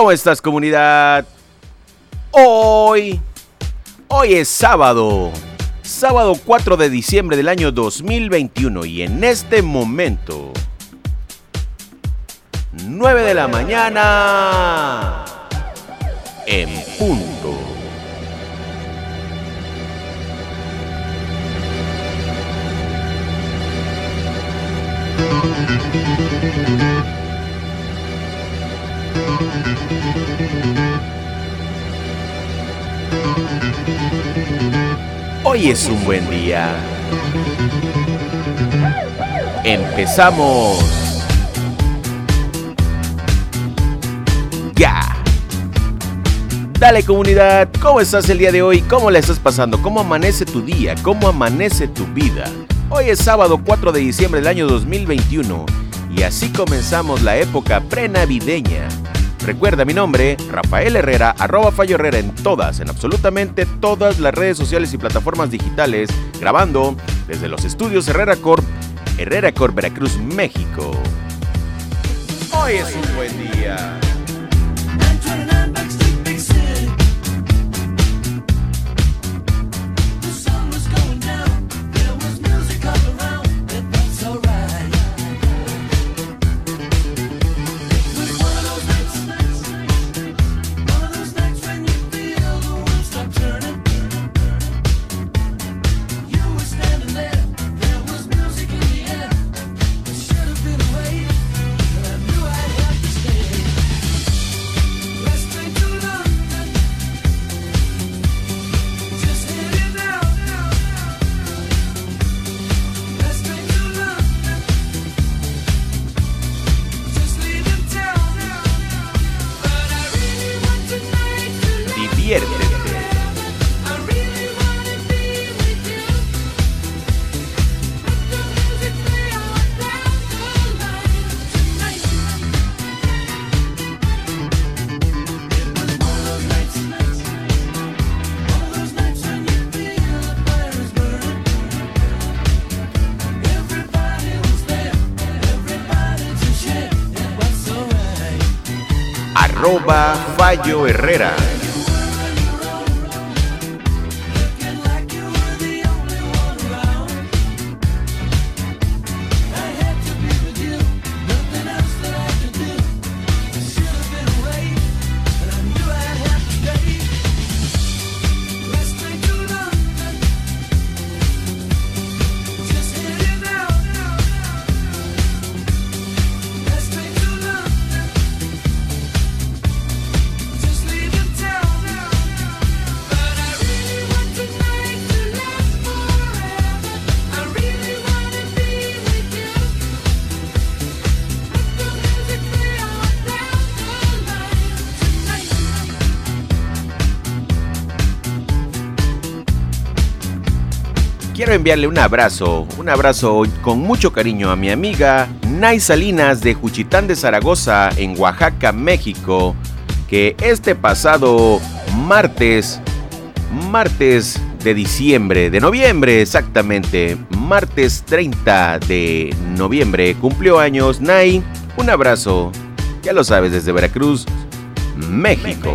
¿Cómo estás comunidad? Hoy, hoy es sábado, sábado 4 de diciembre del año 2021 y en este momento, 9 de la mañana, en punto. Hoy es un buen día. Empezamos. Ya. Dale comunidad, ¿cómo estás el día de hoy? ¿Cómo la estás pasando? ¿Cómo amanece tu día? ¿Cómo amanece tu vida? Hoy es sábado 4 de diciembre del año 2021 y así comenzamos la época prenavideña. Recuerda mi nombre, Rafael Herrera, arroba Fallo Herrera en todas, en absolutamente todas las redes sociales y plataformas digitales, grabando desde los estudios Herrera Corp, Herrera Corp Veracruz, México. Hoy es un buen día. Fallo Herrera. Enviarle un abrazo, un abrazo con mucho cariño a mi amiga Nay Salinas de Juchitán de Zaragoza, en Oaxaca, México, que este pasado martes, martes de diciembre, de noviembre exactamente, martes 30 de noviembre, cumplió años. Nay, un abrazo, ya lo sabes, desde Veracruz, México.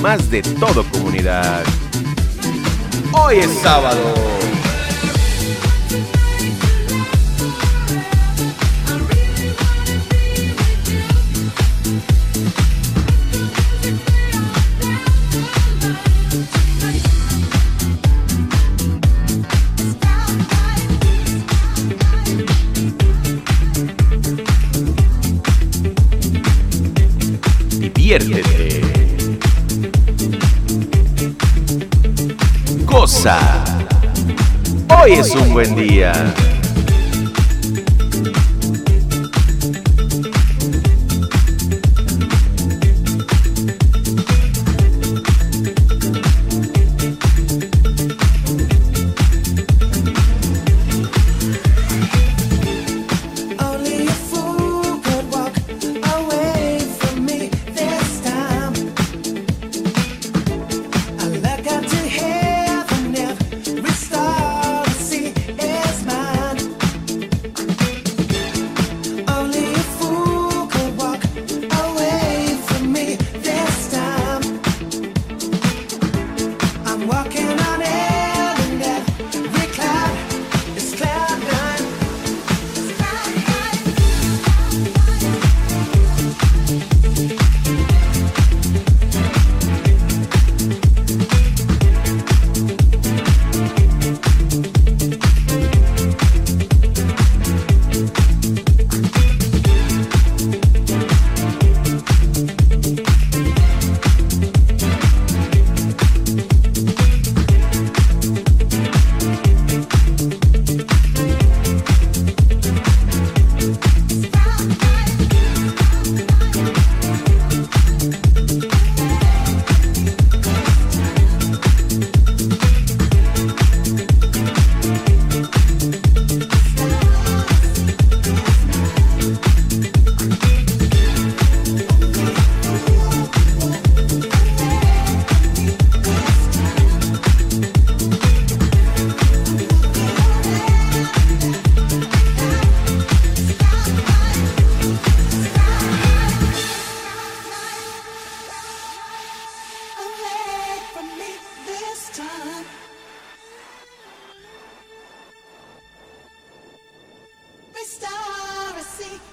más de todo comunidad. Hoy es sábado. Diviértete. Hoy es un buen día.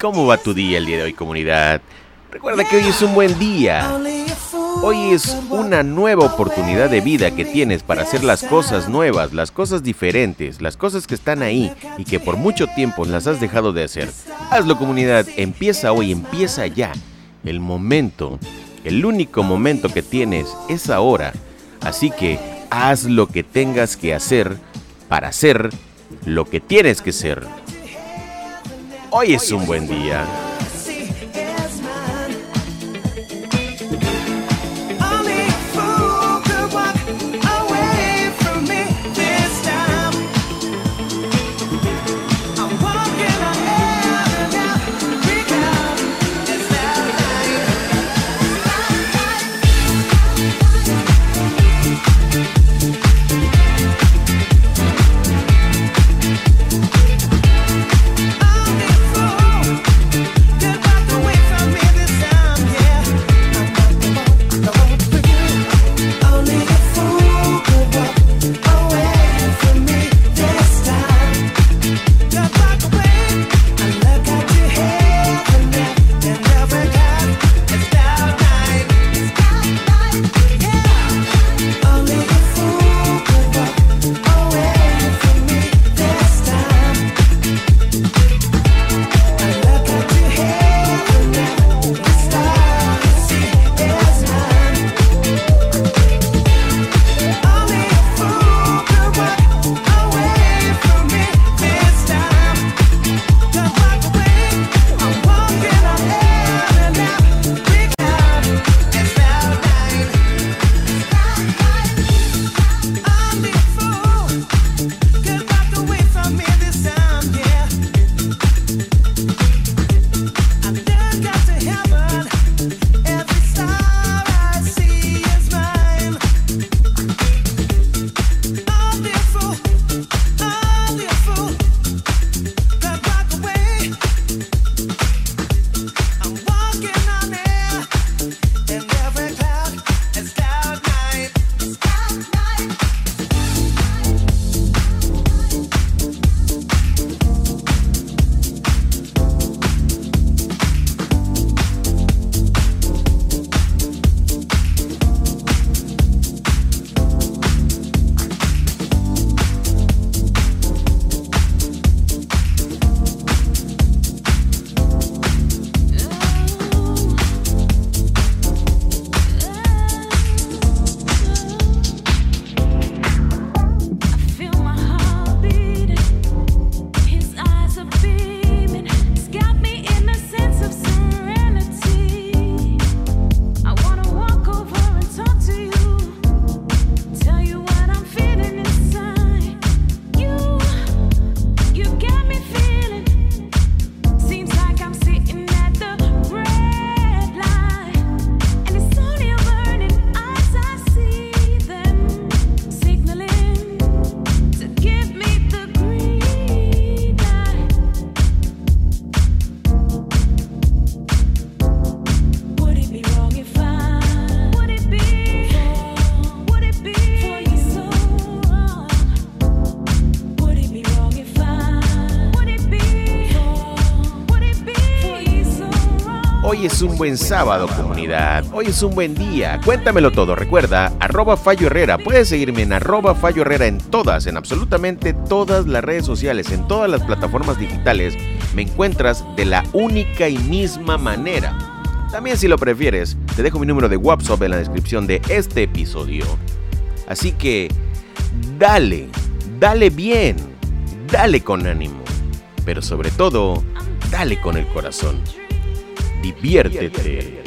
¿Cómo va tu día el día de hoy, comunidad? Recuerda que hoy es un buen día. Hoy es una nueva oportunidad de vida que tienes para hacer las cosas nuevas, las cosas diferentes, las cosas que están ahí y que por mucho tiempo las has dejado de hacer. Hazlo comunidad, empieza hoy, empieza ya. El momento, el único momento que tienes es ahora. Así que haz lo que tengas que hacer para hacer lo que tienes que ser. Hoy es un buen día. Hoy es un buen sábado, comunidad. Hoy es un buen día. Cuéntamelo todo. Recuerda, arroba Fallo Herrera. Puedes seguirme en arroba Fallo Herrera en todas, en absolutamente todas las redes sociales, en todas las plataformas digitales. Me encuentras de la única y misma manera. También si lo prefieres, te dejo mi número de WhatsApp en la descripción de este episodio. Así que, dale, dale bien, dale con ánimo, pero sobre todo, dale con el corazón. Diviértete.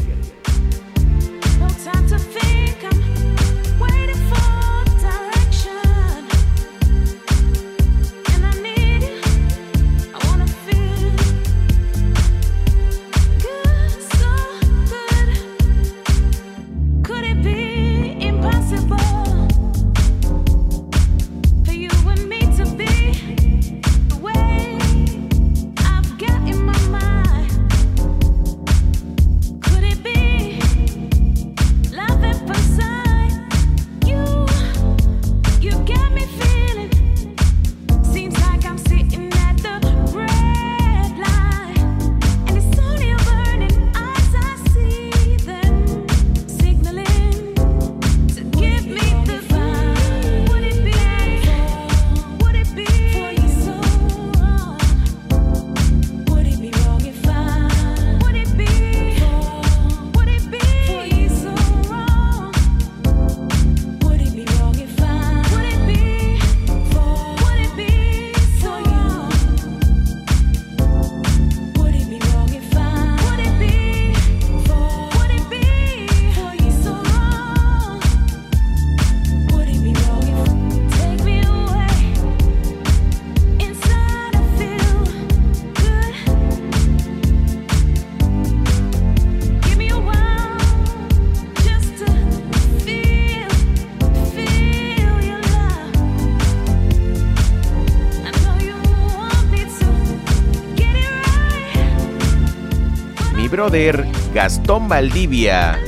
Brother Gastón Valdivia.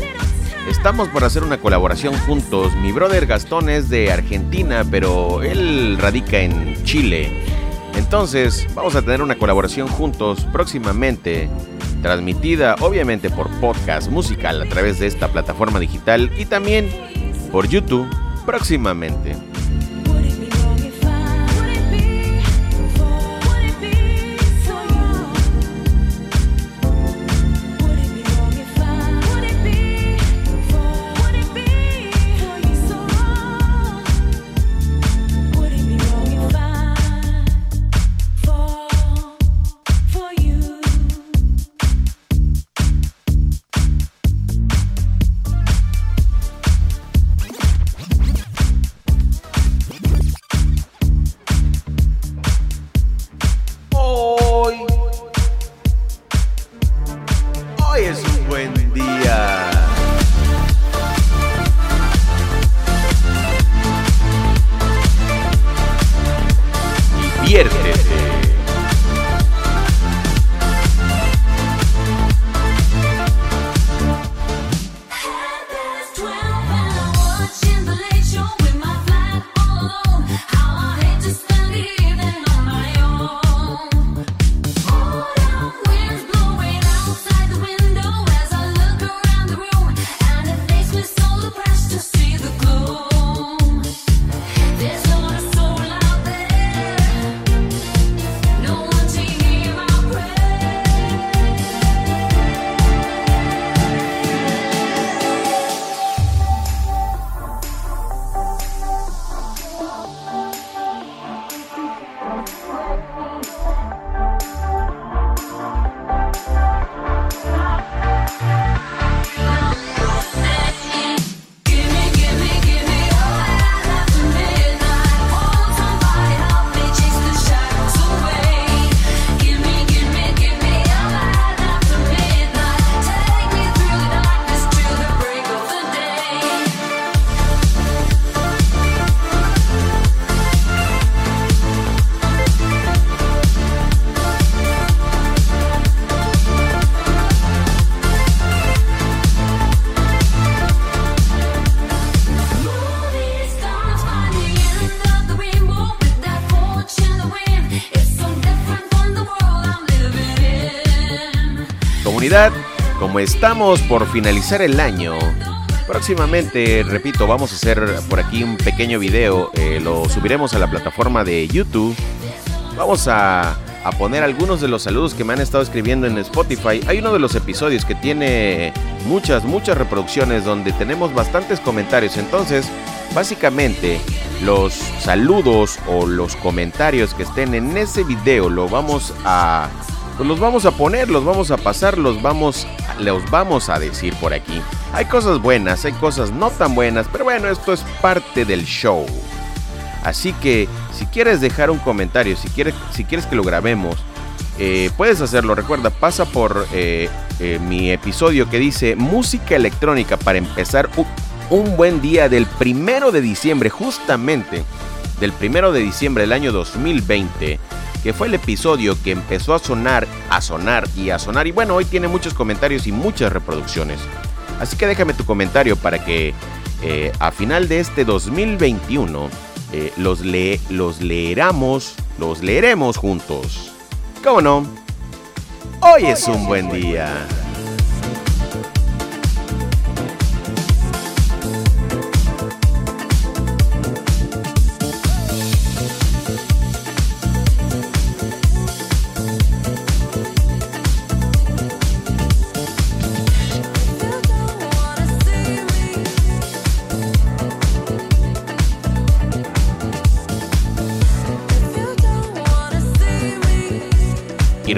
Estamos por hacer una colaboración juntos. Mi brother Gastón es de Argentina, pero él radica en Chile. Entonces, vamos a tener una colaboración juntos próximamente, transmitida obviamente por podcast musical a través de esta plataforma digital y también por YouTube próximamente. Como estamos por finalizar el año, próximamente, repito, vamos a hacer por aquí un pequeño video, eh, lo subiremos a la plataforma de YouTube. Vamos a, a poner algunos de los saludos que me han estado escribiendo en Spotify. Hay uno de los episodios que tiene muchas, muchas reproducciones donde tenemos bastantes comentarios. Entonces, básicamente, los saludos o los comentarios que estén en ese video lo vamos a pues los vamos a poner, los vamos a pasar, los vamos los vamos a decir por aquí. Hay cosas buenas, hay cosas no tan buenas, pero bueno, esto es parte del show. Así que si quieres dejar un comentario, si quieres, si quieres que lo grabemos, eh, puedes hacerlo. Recuerda, pasa por eh, eh, mi episodio que dice música electrónica para empezar un buen día del primero de diciembre, justamente del primero de diciembre del año 2020, que fue el episodio que empezó a sonar, a sonar y a sonar. Y bueno, hoy tiene muchos comentarios y muchas reproducciones. Así que déjame tu comentario para que eh, a final de este 2021 eh, los, le los leeramos, los leeremos juntos. ¿Cómo no? Hoy es un buen día.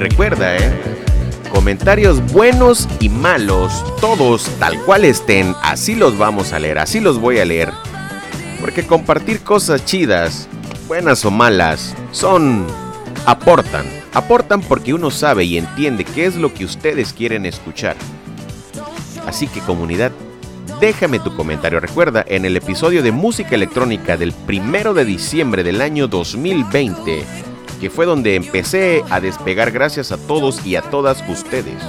Recuerda, ¿eh? Comentarios buenos y malos, todos tal cual estén, así los vamos a leer, así los voy a leer. Porque compartir cosas chidas, buenas o malas, son... aportan. Aportan porque uno sabe y entiende qué es lo que ustedes quieren escuchar. Así que comunidad, déjame tu comentario. Recuerda, en el episodio de música electrónica del primero de diciembre del año 2020, que fue donde empecé a despegar gracias a todos y a todas ustedes.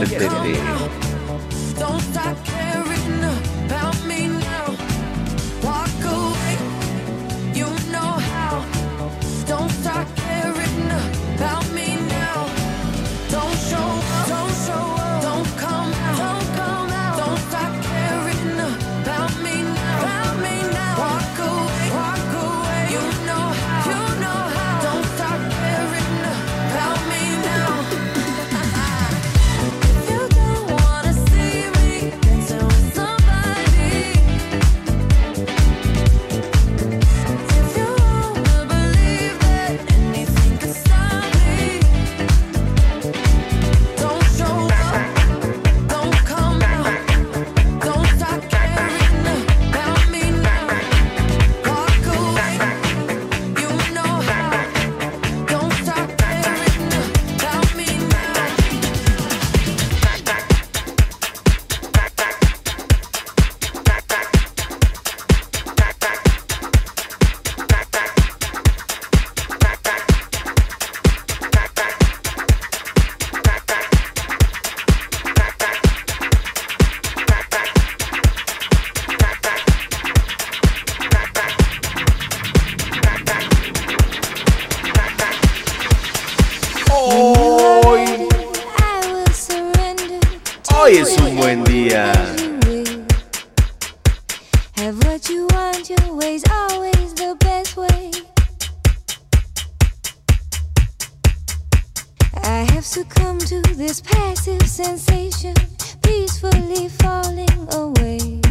divierte. Have what you want, your way's always the best way. I have succumbed to this passive sensation, peacefully falling away.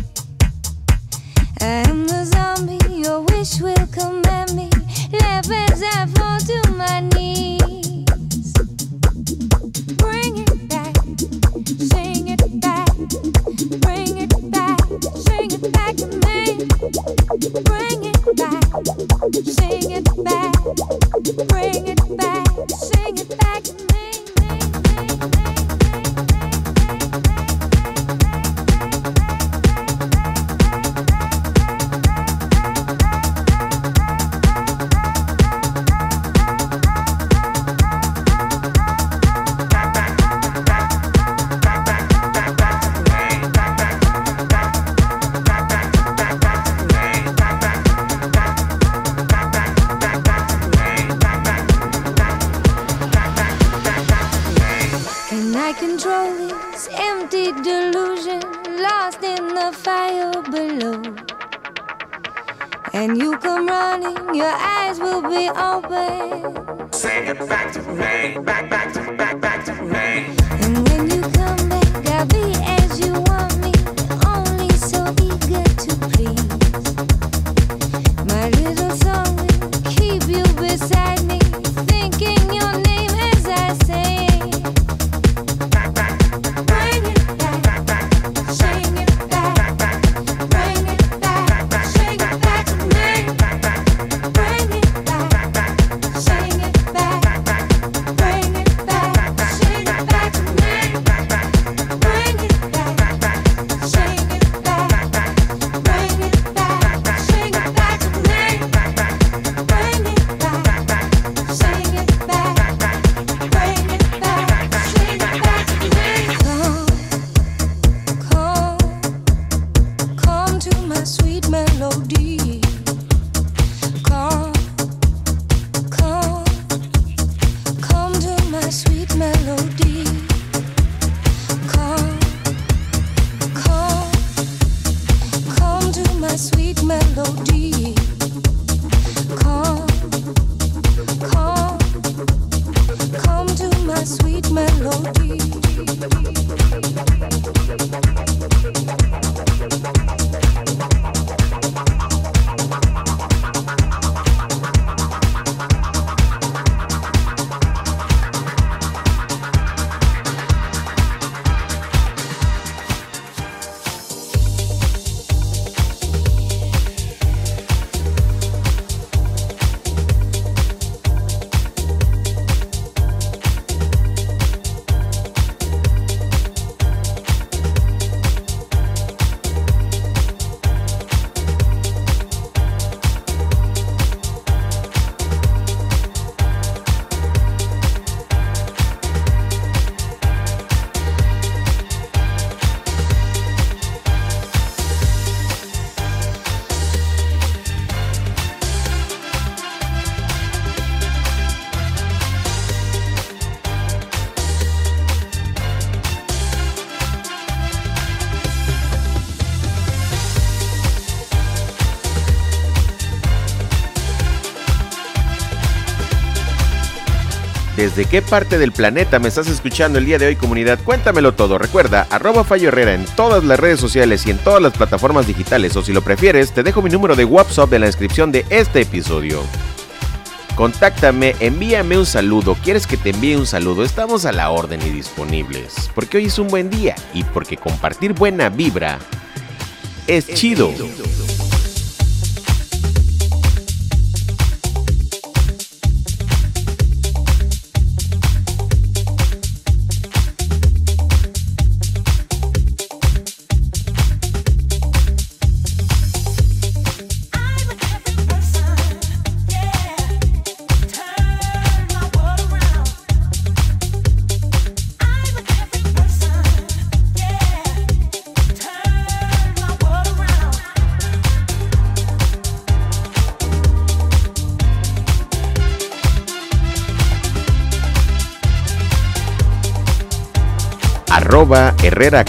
I am the zombie your wish will command me. Laugh as I fall to my knees. Bring it back, sing it back, bring it My control is empty delusion, lost in the fire below. And you come running, your eyes will be open. Sing it back to me, back, back to back, back to me. ¿Desde qué parte del planeta me estás escuchando el día de hoy, comunidad? Cuéntamelo todo. Recuerda, arroba Fallo Herrera en todas las redes sociales y en todas las plataformas digitales. O si lo prefieres, te dejo mi número de WhatsApp en la descripción de este episodio. Contáctame, envíame un saludo. ¿Quieres que te envíe un saludo? Estamos a la orden y disponibles. Porque hoy es un buen día y porque compartir buena vibra es chido.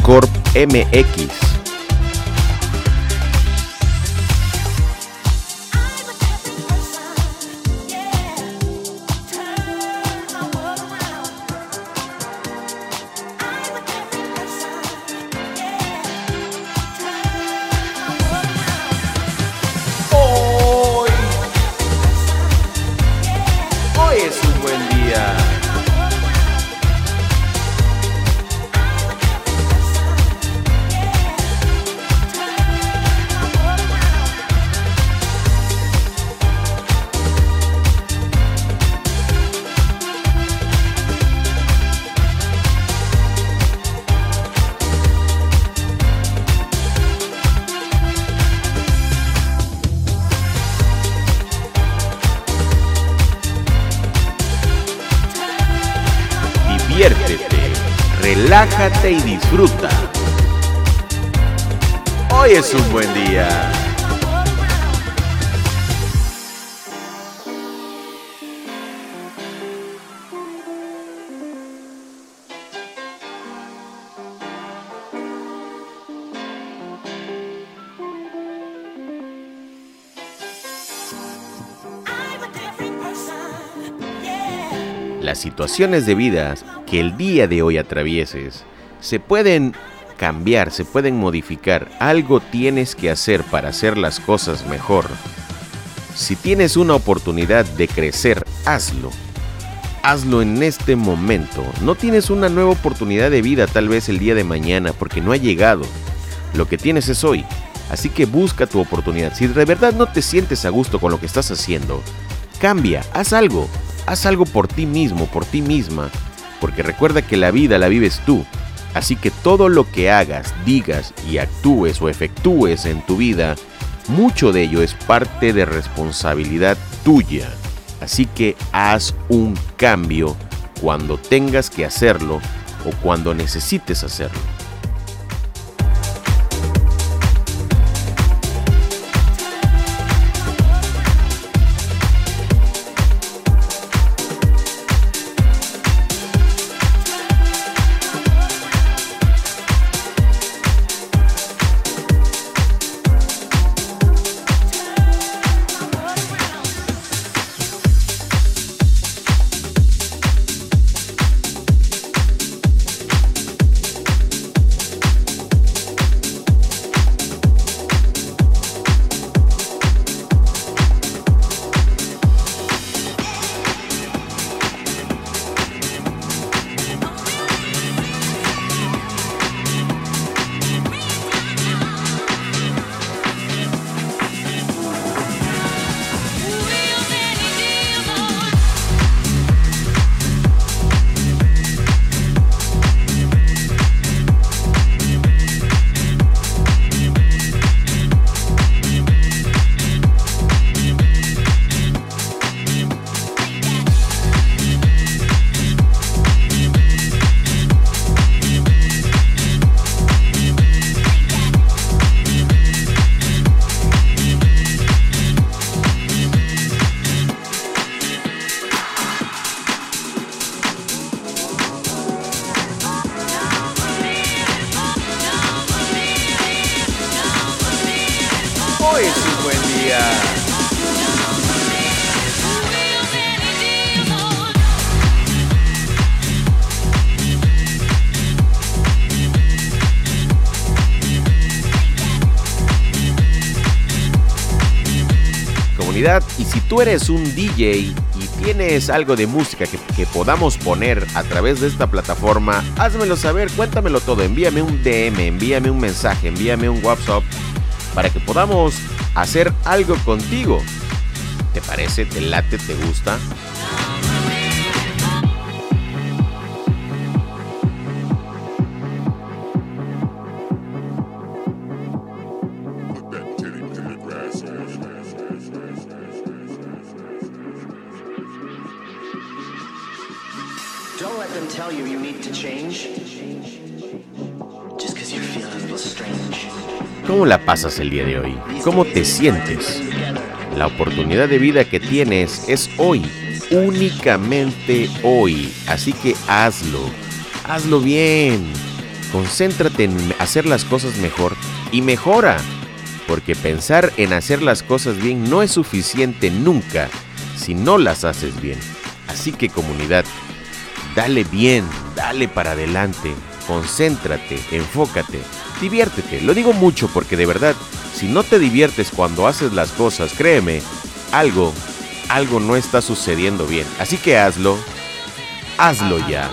Corp MX. Relájate y disfruta. Hoy es un buen día. Las situaciones de vida que el día de hoy atravieses se pueden cambiar, se pueden modificar. Algo tienes que hacer para hacer las cosas mejor. Si tienes una oportunidad de crecer, hazlo. Hazlo en este momento. No tienes una nueva oportunidad de vida tal vez el día de mañana porque no ha llegado. Lo que tienes es hoy. Así que busca tu oportunidad. Si de verdad no te sientes a gusto con lo que estás haciendo, cambia, haz algo haz algo por ti mismo, por ti misma, porque recuerda que la vida la vives tú. Así que todo lo que hagas, digas y actúes o efectúes en tu vida, mucho de ello es parte de responsabilidad tuya. Así que haz un cambio cuando tengas que hacerlo o cuando necesites hacerlo. Tú eres un DJ y tienes algo de música que, que, podamos poner a través de esta plataforma, házmelo saber, cuéntamelo todo, envíame un DM, envíame un mensaje, envíame un WhatsApp para que podamos hacer algo contigo. ¿Te parece? ¿Te late? ¿Te gusta? ¿Cómo la pasas el día de hoy? ¿Cómo te sientes? La oportunidad de vida que tienes es hoy, únicamente hoy. Así que hazlo, hazlo bien. Concéntrate en hacer las cosas mejor y mejora. Porque pensar en hacer las cosas bien no es suficiente nunca si no las haces bien. Así que comunidad, dale bien, dale para adelante, concéntrate, enfócate diviértete. Lo digo mucho porque de verdad, si no te diviertes cuando haces las cosas, créeme, algo, algo no está sucediendo bien. Así que hazlo, hazlo ya.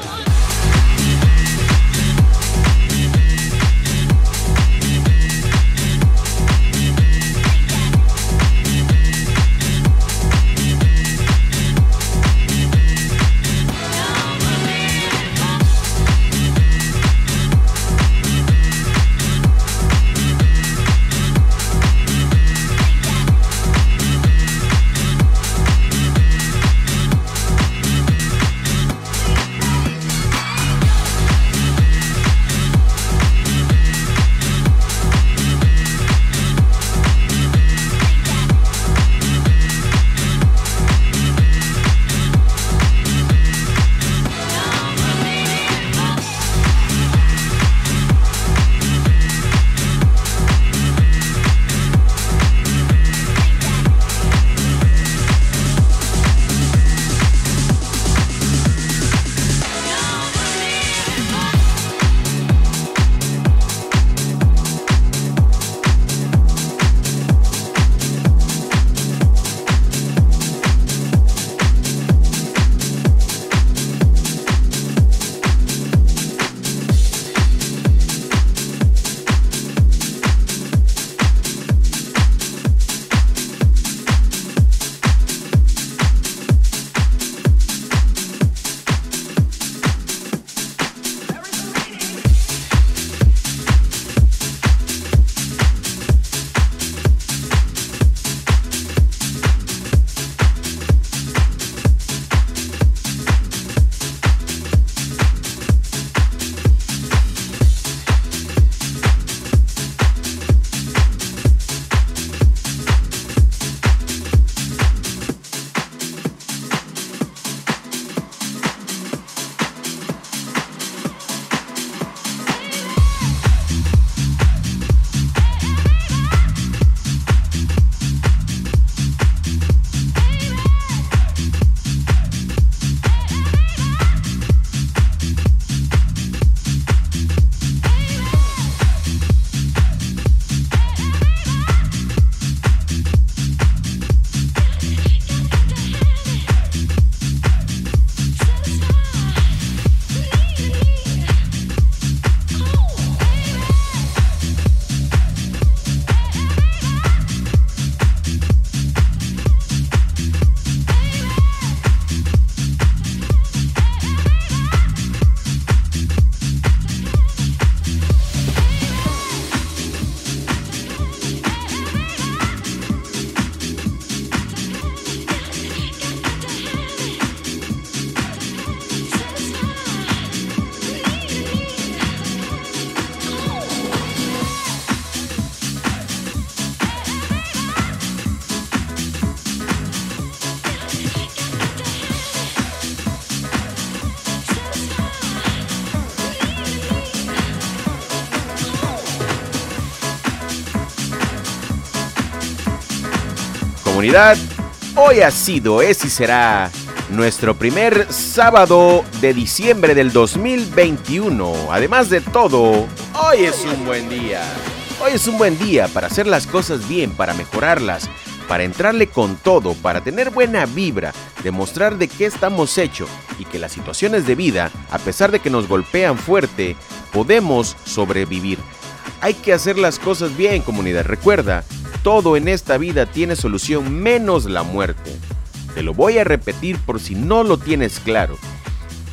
Comunidad. Hoy ha sido, es y será nuestro primer sábado de diciembre del 2021. Además de todo, hoy es un buen día. Hoy es un buen día para hacer las cosas bien, para mejorarlas, para entrarle con todo, para tener buena vibra, demostrar de qué estamos hechos y que las situaciones de vida, a pesar de que nos golpean fuerte, podemos sobrevivir. Hay que hacer las cosas bien, comunidad. Recuerda, todo en esta vida tiene solución menos la muerte. Te lo voy a repetir por si no lo tienes claro.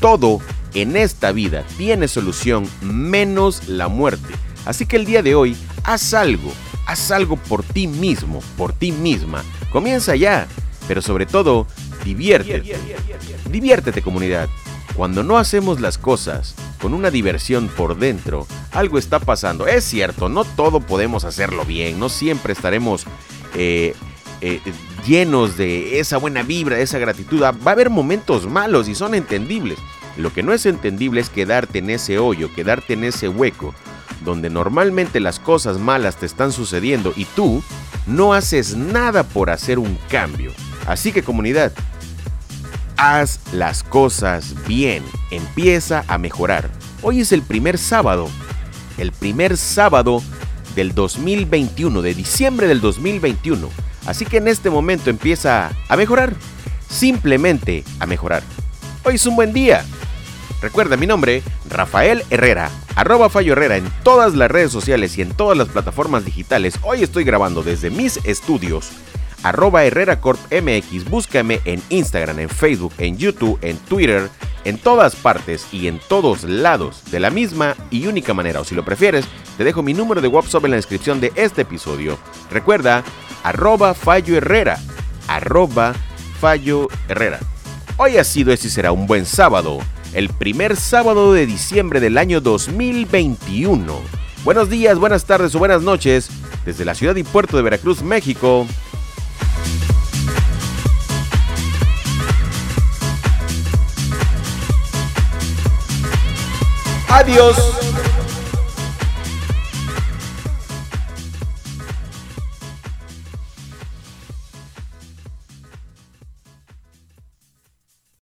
Todo en esta vida tiene solución menos la muerte. Así que el día de hoy, haz algo, haz algo por ti mismo, por ti misma. Comienza ya, pero sobre todo, diviértete. Diviértete comunidad. Cuando no hacemos las cosas con una diversión por dentro, algo está pasando. Es cierto, no todo podemos hacerlo bien, no siempre estaremos eh, eh, llenos de esa buena vibra, de esa gratitud. Va a haber momentos malos y son entendibles. Lo que no es entendible es quedarte en ese hoyo, quedarte en ese hueco, donde normalmente las cosas malas te están sucediendo y tú no haces nada por hacer un cambio. Así que comunidad, haz las cosas bien, empieza a mejorar. Hoy es el primer sábado, el primer sábado del 2021, de diciembre del 2021. Así que en este momento empieza a mejorar, simplemente a mejorar. Hoy es un buen día. Recuerda mi nombre, Rafael Herrera, arroba Fallo Herrera en todas las redes sociales y en todas las plataformas digitales. Hoy estoy grabando desde mis estudios arroba Herrera Corp MX. Búscame en Instagram, en Facebook, en YouTube, en Twitter, en todas partes y en todos lados de la misma y única manera. O si lo prefieres, te dejo mi número de WhatsApp en la descripción de este episodio. Recuerda, arroba Fallo Herrera, arroba Fallo Herrera. Hoy ha sido este y será un buen sábado, el primer sábado de diciembre del año 2021. Buenos días, buenas tardes o buenas noches desde la ciudad y puerto de Veracruz, México. Adiós.